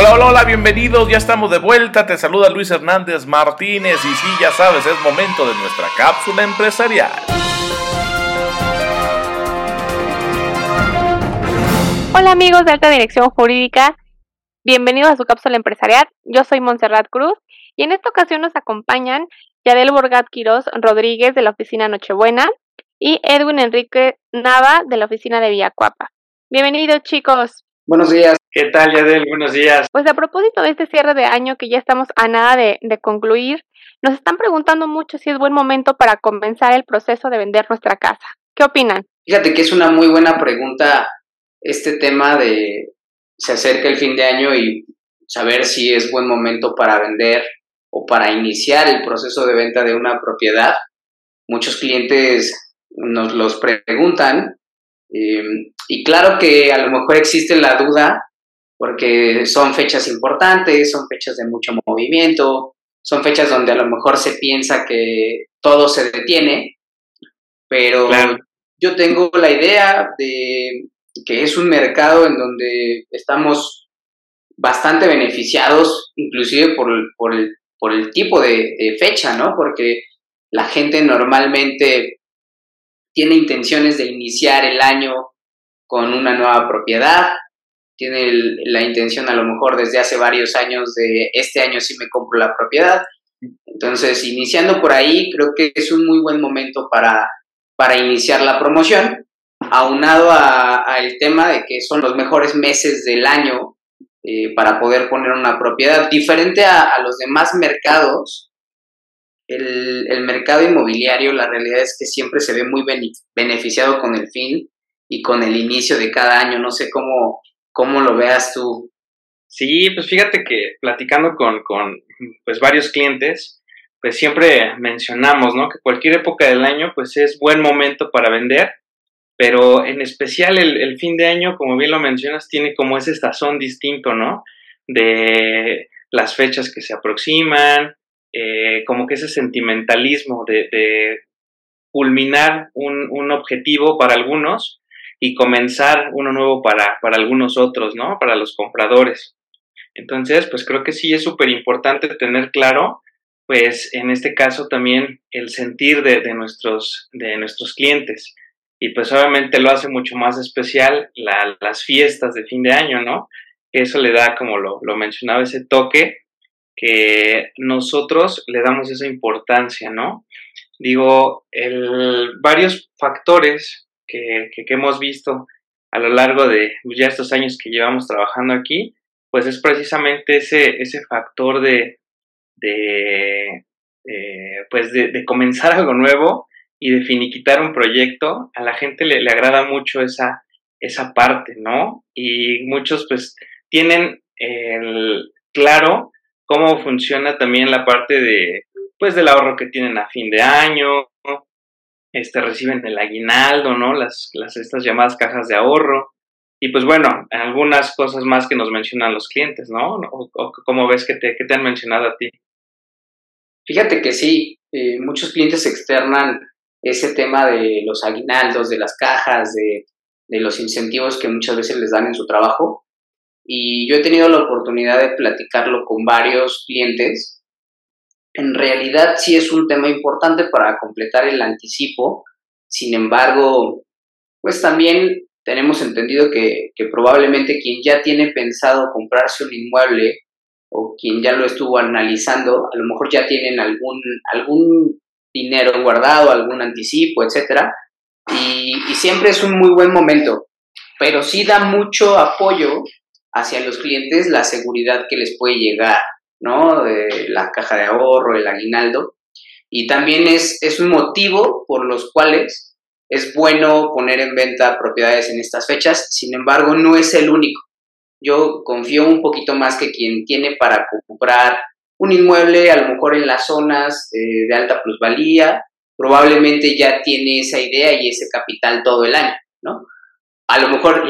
Hola, hola, hola, bienvenidos, ya estamos de vuelta, te saluda Luis Hernández Martínez y sí, ya sabes, es momento de nuestra cápsula empresarial. Hola amigos de Alta Dirección Jurídica, bienvenidos a su cápsula empresarial, yo soy Montserrat Cruz y en esta ocasión nos acompañan Yadel Borgat Quiroz Rodríguez de la oficina Nochebuena y Edwin Enrique Nava de la oficina de Villacuapa. Bienvenidos chicos. Buenos días. ¿Qué tal, Yadel? Buenos días. Pues a propósito de este cierre de año que ya estamos a nada de, concluir, nos están preguntando mucho si es buen momento para comenzar el proceso de vender nuestra casa. ¿Qué opinan? Fíjate que es una muy buena pregunta este tema de se acerca el fin de año y saber si es buen momento para vender o para iniciar el proceso de venta de una propiedad. Muchos clientes nos los preguntan eh, y claro que a lo mejor existe la duda porque son fechas importantes, son fechas de mucho movimiento, son fechas donde a lo mejor se piensa que todo se detiene, pero yo tengo la idea de que es un mercado en donde estamos bastante beneficiados, inclusive por, por, el, por el, tipo de, de fecha, ¿no? Porque la gente normalmente tiene intenciones de iniciar el año con una nueva propiedad, tiene la intención a lo mejor desde hace varios años de este año sí me compro la propiedad. Entonces, iniciando por ahí, creo que es un muy buen momento para, para iniciar la promoción, aunado al tema de que son los mejores meses del año eh, para poder poner una propiedad. Diferente a, los demás mercados, el, el, mercado inmobiliario, la realidad es que siempre se ve muy beneficiado con el fin y con el inicio de cada año. No sé cómo, cómo lo veas tú. Sí, pues fíjate que platicando con, con pues varios clientes, pues siempre mencionamos, ¿no? Que cualquier época del año, pues es buen momento para vender, pero en especial el, fin de año, como bien lo mencionas, tiene como ese sazón distinto, ¿no? De las fechas que se aproximan, eh, como que ese sentimentalismo de, culminar un, un, objetivo para algunos y comenzar uno nuevo para, para algunos otros, ¿no? Para los compradores. Entonces, pues creo que sí es súper importante tener claro, pues en este caso también el sentir de, de, nuestros, de nuestros clientes. Y pues obviamente lo hace mucho más especial las fiestas de fin de año, ¿no? Que eso le da, como lo, lo mencionaba, ese toque que nosotros le damos esa importancia, ¿no? Digo, varios factores que, hemos visto a lo largo de ya estos años que llevamos trabajando aquí, pues es precisamente ese, ese factor de, de pues de, comenzar algo nuevo y de finiquitar un proyecto. A la gente le, agrada mucho esa, esa parte, ¿no? Y muchos pues tienen claro cómo funciona también la parte de pues del ahorro que tienen a fin de año, este, reciben el aguinaldo, ¿no? Las, las, estas llamadas cajas de ahorro. Y pues bueno, algunas cosas más que nos mencionan los clientes, ¿no? ¿O, cómo ves que te, que te han mencionado a ti? Fíjate que sí, eh, muchos clientes externan ese tema de los aguinaldos, de las cajas, de, de los incentivos que muchas veces les dan en su trabajo. Y yo he tenido la oportunidad de platicarlo con varios clientes en realidad sí es un tema importante para completar el anticipo. Sin embargo, pues también tenemos entendido que, probablemente quien ya tiene pensado comprarse un inmueble o quien ya lo estuvo analizando, a lo mejor ya tienen algún, algún dinero guardado, algún anticipo, etcétera, y, y, siempre es un muy buen momento, pero sí da mucho apoyo hacia los clientes la seguridad que les puede llegar ¿no? De la caja de ahorro, el aguinaldo. Y también es, es un motivo por los cuales es bueno poner en venta propiedades en estas fechas, sin embargo, no es el único. Yo confío un poquito más que quien tiene para comprar un inmueble, a lo mejor en las zonas eh, de alta plusvalía, probablemente ya tiene esa idea y ese capital todo el año, ¿no? A lo mejor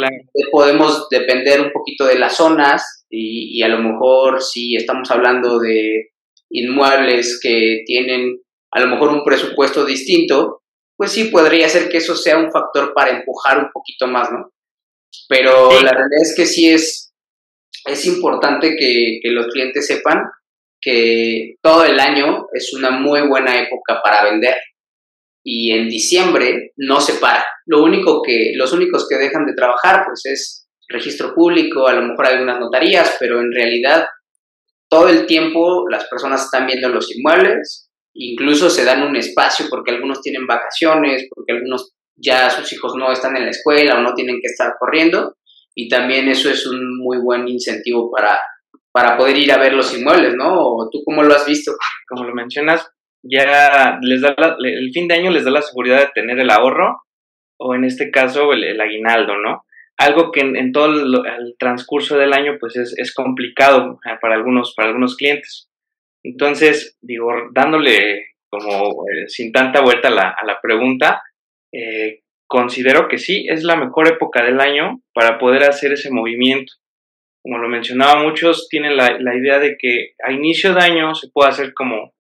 podemos depender un poquito de las zonas y, a lo mejor si estamos hablando de inmuebles que tienen a lo mejor un presupuesto distinto, pues sí podría ser que eso sea un factor para empujar un poquito más, ¿no? Pero la realidad es que sí es, es importante que, que, los clientes sepan que todo el año es una muy buena época para vender y en diciembre no se para. Lo único que, los únicos que dejan de trabajar pues es registro público, a lo mejor algunas notarías, pero en realidad todo el tiempo las personas están viendo los inmuebles, incluso se dan un espacio porque algunos tienen vacaciones, porque algunos ya sus hijos no están en la escuela o no tienen que estar corriendo y también eso es un muy buen incentivo para, para poder ir a ver los inmuebles, ¿no? ¿Tú cómo lo has visto? Como lo mencionas, ya les da el fin de año les da la seguridad de tener el ahorro o en este caso el, aguinaldo, ¿no? Algo que en, todo el, transcurso del año pues es, es complicado eh, para algunos, para algunos clientes. Entonces, digo, dándole como eh, sin tanta vuelta a la, a la pregunta, eh, considero que sí, es la mejor época del año para poder hacer ese movimiento. Como lo mencionaba, muchos tienen la, la idea de que a inicio de año se puede hacer como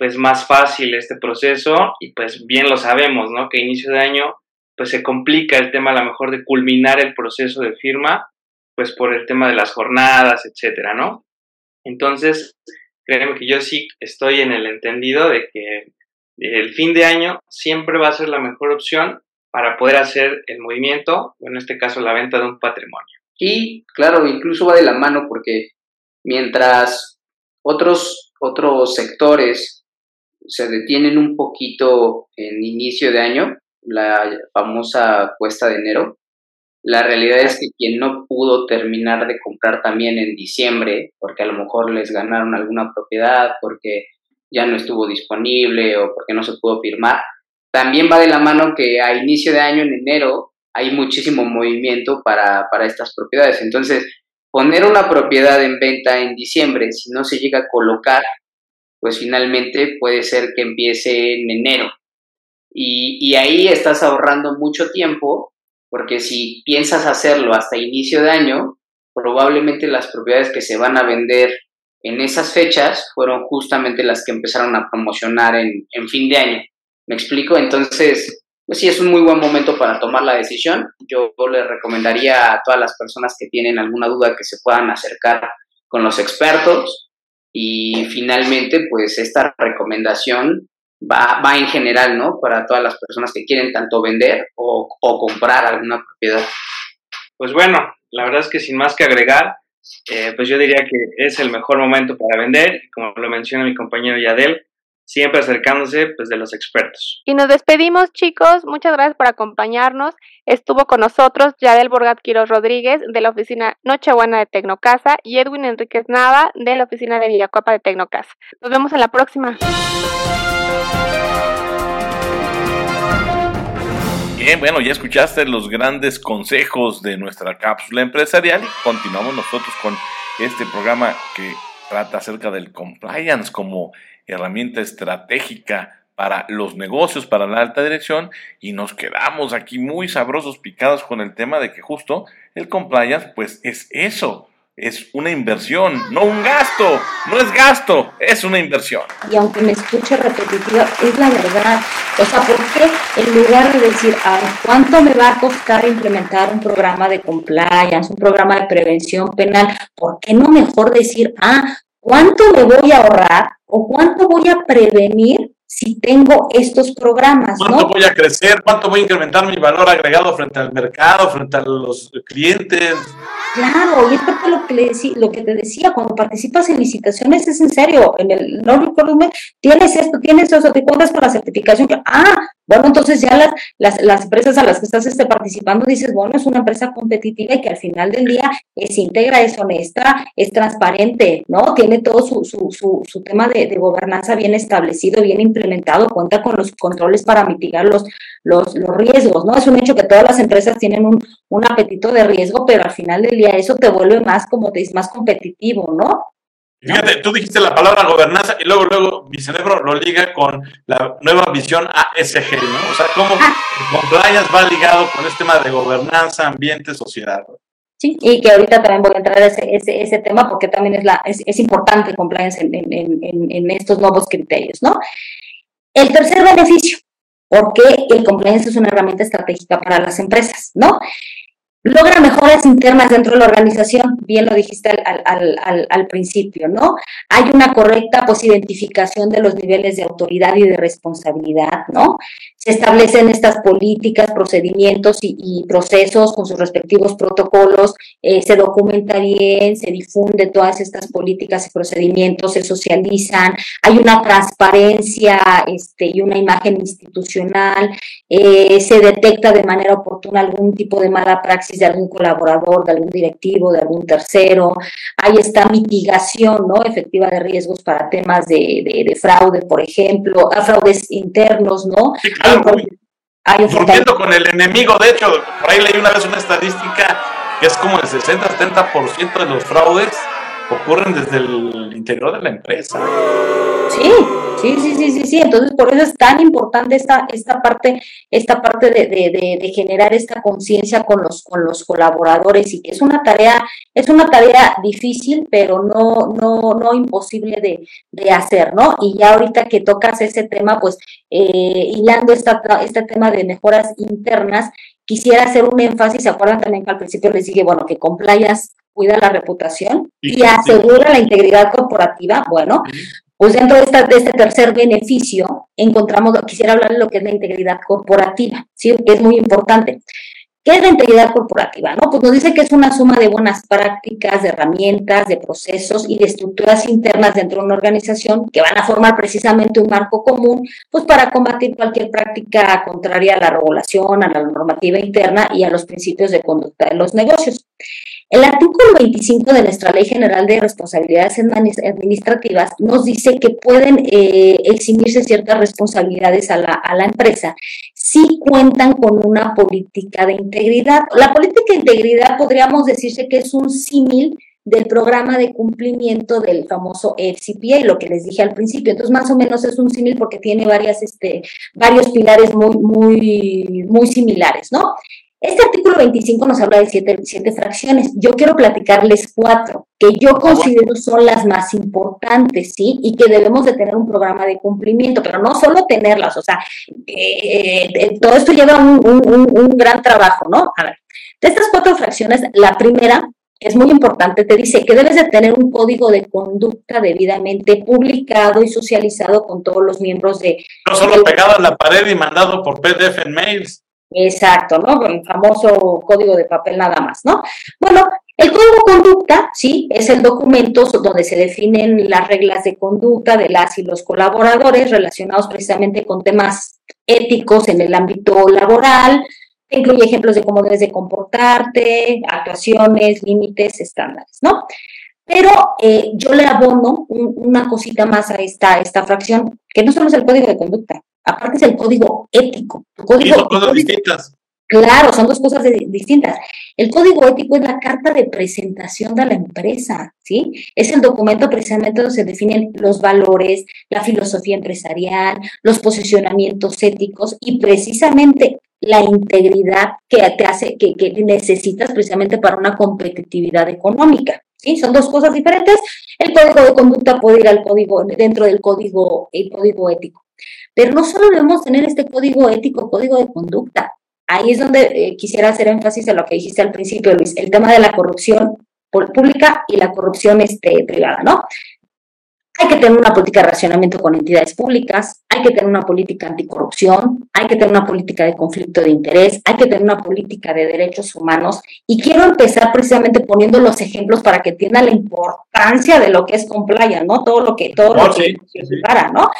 pues más fácil este proceso y pues bien lo sabemos, ¿no? Que inicio de año pues se complica el tema a lo mejor de culminar el proceso de firma, pues por el tema de las jornadas, etcétera, ¿no? Entonces, créeme que yo sí estoy en el entendido de que el fin de año siempre va a ser la mejor opción para poder hacer el movimiento, o en este caso la venta de un patrimonio. Y claro, incluso va de la mano porque mientras otros, otros sectores se detienen un poquito en inicio de año, la famosa cuesta de enero, la realidad es que quien no pudo terminar de comprar también en diciembre, porque a lo mejor les ganaron alguna propiedad, porque ya no estuvo disponible o porque no se pudo firmar, también va de la mano que a inicio de año, en enero, hay muchísimo movimiento para, para estas propiedades. Entonces, poner una propiedad en venta en diciembre, si no se llega a colocar, pues finalmente puede ser que empiece en enero. Y, y, ahí estás ahorrando mucho tiempo, porque si piensas hacerlo hasta inicio de año, probablemente las propiedades que se van a vender en esas fechas fueron justamente las que empezaron a promocionar en, en fin de año. ¿Me explico? Entonces, pues sí, es un muy buen momento para tomar la decisión. Yo, le recomendaría a todas las personas que tienen alguna duda que se puedan acercar con los expertos y finalmente, pues esta recomendación va, va en general, ¿no? Para todas las personas que quieren tanto vender o, o comprar alguna propiedad. Pues bueno, la verdad es que sin más que agregar, eh, pues yo diría que es el mejor momento para vender, como lo menciona mi compañero Yadel, siempre acercándose pues de los expertos. Y nos despedimos chicos, muchas gracias por acompañarnos. Estuvo con nosotros Yadel Borgat Quiroz Rodríguez de la oficina Nochebuena de Tecnocasa y Edwin Enríquez Nava de la oficina de Villacopa de Tecnocasa. Nos vemos en la próxima. Bien, bueno, ya escuchaste los grandes consejos de nuestra cápsula empresarial y continuamos nosotros con este programa que trata acerca del compliance como herramienta estratégica para los negocios, para la alta dirección, y nos quedamos aquí muy sabrosos picados con el tema de que justo el compliance, pues es eso, es una inversión, no un gasto, no es gasto, es una inversión. Y aunque me escuche repetitivo, es la verdad. O sea, ¿por qué en lugar de decir, ay, ¿cuánto me va a costar implementar un programa de compliance, un programa de prevención penal? ¿Por qué no mejor decir, ah, ¿cuánto me voy a ahorrar o cuánto voy a prevenir si tengo estos programas. ¿Cuánto voy a crecer? ¿Cuánto voy a incrementar mi valor agregado frente al mercado, frente a los clientes? Claro, y es parte lo que, le lo que te decía, cuando participas en licitaciones es en serio, en el no recuerdo, tienes esto, tienes eso, te cuentas con la certificación, que, ah, bueno, entonces ya las, las, las empresas a las que estás este, participando dices, bueno, es una empresa competitiva y que al final del día es íntegra, es honesta, es transparente, ¿no? Tiene todo su, su, su, su tema de, de, gobernanza bien establecido, bien implementado, cuenta con los controles para mitigar los, los, los riesgos, ¿no? Es un hecho que todas las empresas tienen un, un apetito de riesgo, pero al final del día eso te vuelve más, como te más competitivo, ¿no? Fíjate, tú dijiste la palabra gobernanza y luego, luego mi cerebro lo liga con la nueva visión ASG, ¿no? O sea, cómo ah. compliance va ligado con este tema de gobernanza, ambiente, sociedad. Sí, y que ahorita también voy a entrar a ese, ese, ese tema porque también es, la, es, es importante compliance en, en, en, en, estos nuevos criterios, ¿no? El tercer beneficio, porque el compliance es una herramienta estratégica para las empresas, ¿no? Logra mejoras internas dentro de la organización, bien lo dijiste al, principio, ¿no? Hay una correcta pues identificación de los niveles de autoridad y de responsabilidad, ¿no? Se establecen estas políticas, procedimientos y, procesos con sus respectivos protocolos, eh, se documenta bien, se difunde todas estas políticas y procedimientos, se socializan, hay una transparencia este, y una imagen institucional, eh, se detecta de manera oportuna algún tipo de mala praxis de algún colaborador, de algún directivo, de algún tercero. Hay esta mitigación ¿no? efectiva de riesgos para temas de, de, fraude, por ejemplo, a fraudes internos, ¿no? Sí, claro. Hay, con el enemigo, de hecho, por ahí leí una vez una estadística que es como el 60-70% de los fraudes ocurren desde el interior de la empresa. Sí, sí, sí, sí, sí, sí. Entonces, por eso es tan importante esta, esta parte, esta parte de, de, generar esta conciencia con los, con los colaboradores y que es una tarea, es una tarea difícil, pero no, no, no imposible de, de hacer, ¿no? Y ya ahorita que tocas ese tema, pues, eh, hilando esta, este tema de mejoras internas, quisiera hacer un énfasis, ¿se acuerdan también que al principio les dije, bueno, que compliance cuida la reputación y, asegura la integridad corporativa? Bueno, pues dentro de, esta, de, este tercer beneficio encontramos, quisiera hablar de lo que es la integridad corporativa, ¿sí? que es muy importante. ¿Qué es la integridad corporativa? No? Pues nos dice que es una suma de buenas prácticas, de herramientas, de procesos y de estructuras internas dentro de una organización que van a formar precisamente un marco común, pues para combatir cualquier práctica contraria a la regulación, a la normativa interna y a los principios de conducta de los negocios. El artículo 25 de nuestra Ley General de Responsabilidades Administrativas nos dice que pueden eh, eximirse ciertas responsabilidades a la, empresa si cuentan con una política de integridad. La política de integridad podríamos decirse que es un símil del programa de cumplimiento del famoso FCPA, lo que les dije al principio. Entonces, más o menos es un símil porque tiene varias, este, varios pilares muy, muy, muy similares, ¿no? Este artículo 25 nos habla de siete, siete, fracciones. Yo quiero platicarles cuatro, que yo considero son las más importantes, ¿sí? Y que debemos de tener un programa de cumplimiento, pero no solo tenerlas, o sea, eh, eh, todo esto lleva un, un, un, gran trabajo, ¿no? A ver, de estas cuatro fracciones, la primera es muy importante, te dice que debes de tener un código de conducta debidamente publicado y socializado con todos los miembros de... No solo pegado a la pared y mandado por PDF en mails. Exacto, ¿no? El famoso código de papel nada más, ¿no? Bueno, el código de conducta, sí, es el documento donde se definen las reglas de conducta de las y los colaboradores relacionados precisamente con temas éticos en el ámbito laboral, incluye ejemplos de cómo debes de comportarte, actuaciones, límites, estándares, ¿no? Pero eh, yo le abono un, una cosita más a esta, esta fracción, que no solo es el código de conducta, aparte es el código ético. Código, y son cosas código, distintas. Claro, son dos cosas de, distintas. El código ético es la carta de presentación de la empresa, ¿sí? Es el documento precisamente donde se definen los valores, la filosofía empresarial, los posicionamientos éticos y precisamente la integridad que te hace, que, que necesitas precisamente para una competitividad económica. ¿Sí? Son dos cosas diferentes. El código de conducta puede ir al código, dentro del código, el código ético. Pero no solo debemos tener este código ético, código de conducta. Ahí es donde eh, quisiera hacer énfasis en lo que dijiste al principio, Luis, el tema de la corrupción pública y la corrupción este, privada, ¿no? Hay que tener una política de relacionamiento con entidades públicas, hay que tener una política anticorrupción, hay que tener una política de conflicto de interés, hay que tener una política de derechos humanos. Y quiero empezar precisamente poniendo los ejemplos para que entiendan la importancia de lo que es compliance, ¿no? Todo lo que, todo Oh, lo sí, que sí, sí. para, ¿no?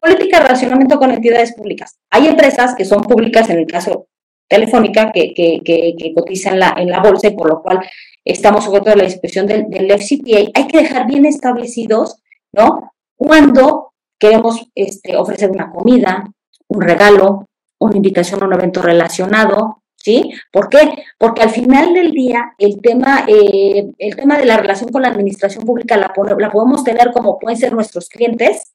Política de relacionamiento con entidades públicas. Hay empresas que son públicas, en el caso Telefónica, que, que, que, que cotiza en la, en la bolsa y por lo cual estamos sujetos a la disposición del, del FCPA. Hay que dejar bien establecidos ¿no? Cuando queremos este, ofrecer una comida, un regalo, una invitación a un evento relacionado, ¿sí? ¿Por qué? Porque al final del día el tema, eh, el tema de la relación con la administración pública la, la podemos tener como pueden ser nuestros clientes,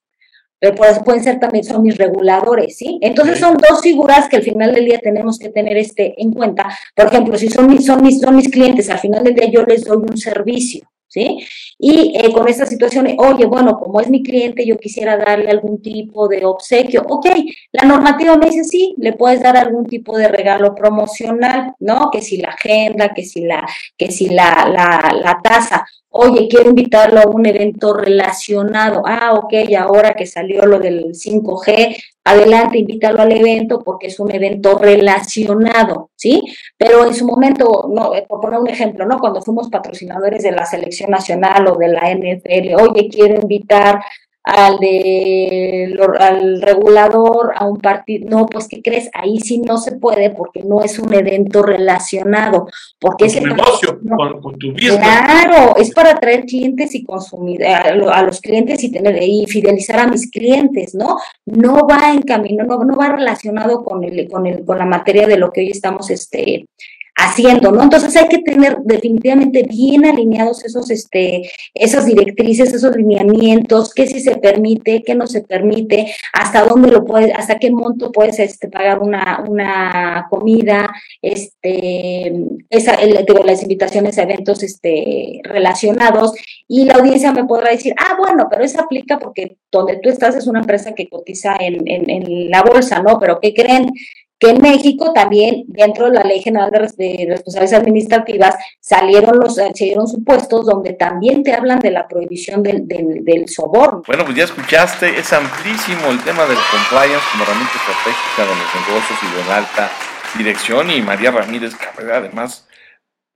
pero pueden ser también son mis reguladores, ¿sí? Entonces son dos figuras que al final del día tenemos que tener este en cuenta. Por ejemplo, si son mis, son mis, son mis clientes, al final del día yo les doy un servicio, ¿sí? Y eh, con esta situación, oye, bueno, como es mi cliente, yo quisiera darle algún tipo de obsequio. Ok, la normativa me dice sí, le puedes dar algún tipo de regalo promocional, ¿no? Que si la agenda, que si la, que si la, la, la tasa. Oye, quiero invitarlo a un evento relacionado. Ah, ok, ahora que salió lo del 5G, adelante, invítalo al evento porque es un evento relacionado, ¿sí? Pero en su momento, no, eh, por poner un ejemplo, ¿no? Cuando fuimos patrocinadores de la selección nacional o de la NFL, oye, quiero invitar al de al regulador, a un partido, no, pues ¿qué crees? Ahí sí no se puede porque no es un evento relacionado, porque es el negocio, con, tu business. Claro, es para atraer clientes y consumir a, los clientes y tener y fidelizar a mis clientes, ¿no? No va en camino, no, no va relacionado con el, con el, con la materia de lo que hoy estamos este haciendo, ¿no? Entonces hay que tener definitivamente bien alineados esos, este, esas directrices, esos lineamientos, qué si se permite, qué no se permite, hasta dónde lo puedes, hasta qué monto puedes este, pagar una, una comida, este, esa, el, las invitaciones a eventos este, relacionados, y la audiencia me podrá decir, ah, bueno, pero eso aplica porque donde tú estás es una empresa que cotiza en, en, en la bolsa, ¿no? Pero ¿qué creen? Que en México también, dentro de la Ley General de, Responsabilidades Administrativas, salieron los salieron supuestos donde también te hablan de la prohibición del, del, soborno. Bueno, pues ya escuchaste, es amplísimo el tema del compliance como herramienta estratégica de los negocios y de la alta dirección y María Ramírez Carrera, además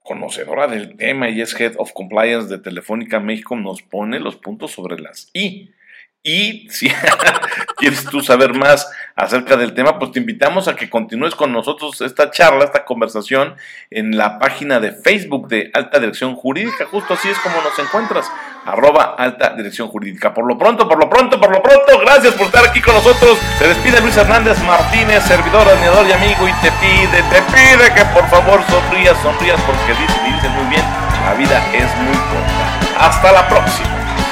conocedora del tema y es Head of Compliance de Telefónica México, nos pone los puntos sobre las I. Y si quieres tú saber más acerca del tema, pues te invitamos a que continúes con nosotros esta charla, esta conversación en la página de Facebook de Alta Dirección Jurídica. Justo así es como nos encuentras, arroba Alta Dirección Jurídica. Por lo pronto, por lo pronto, por lo pronto, gracias por estar aquí con nosotros. Se despide Luis Hernández Martínez, servidor, admirador y amigo, y te pide, te pide que por favor sonrías, sonrías, porque dice, dice muy bien, la vida es muy corta. Hasta la próxima.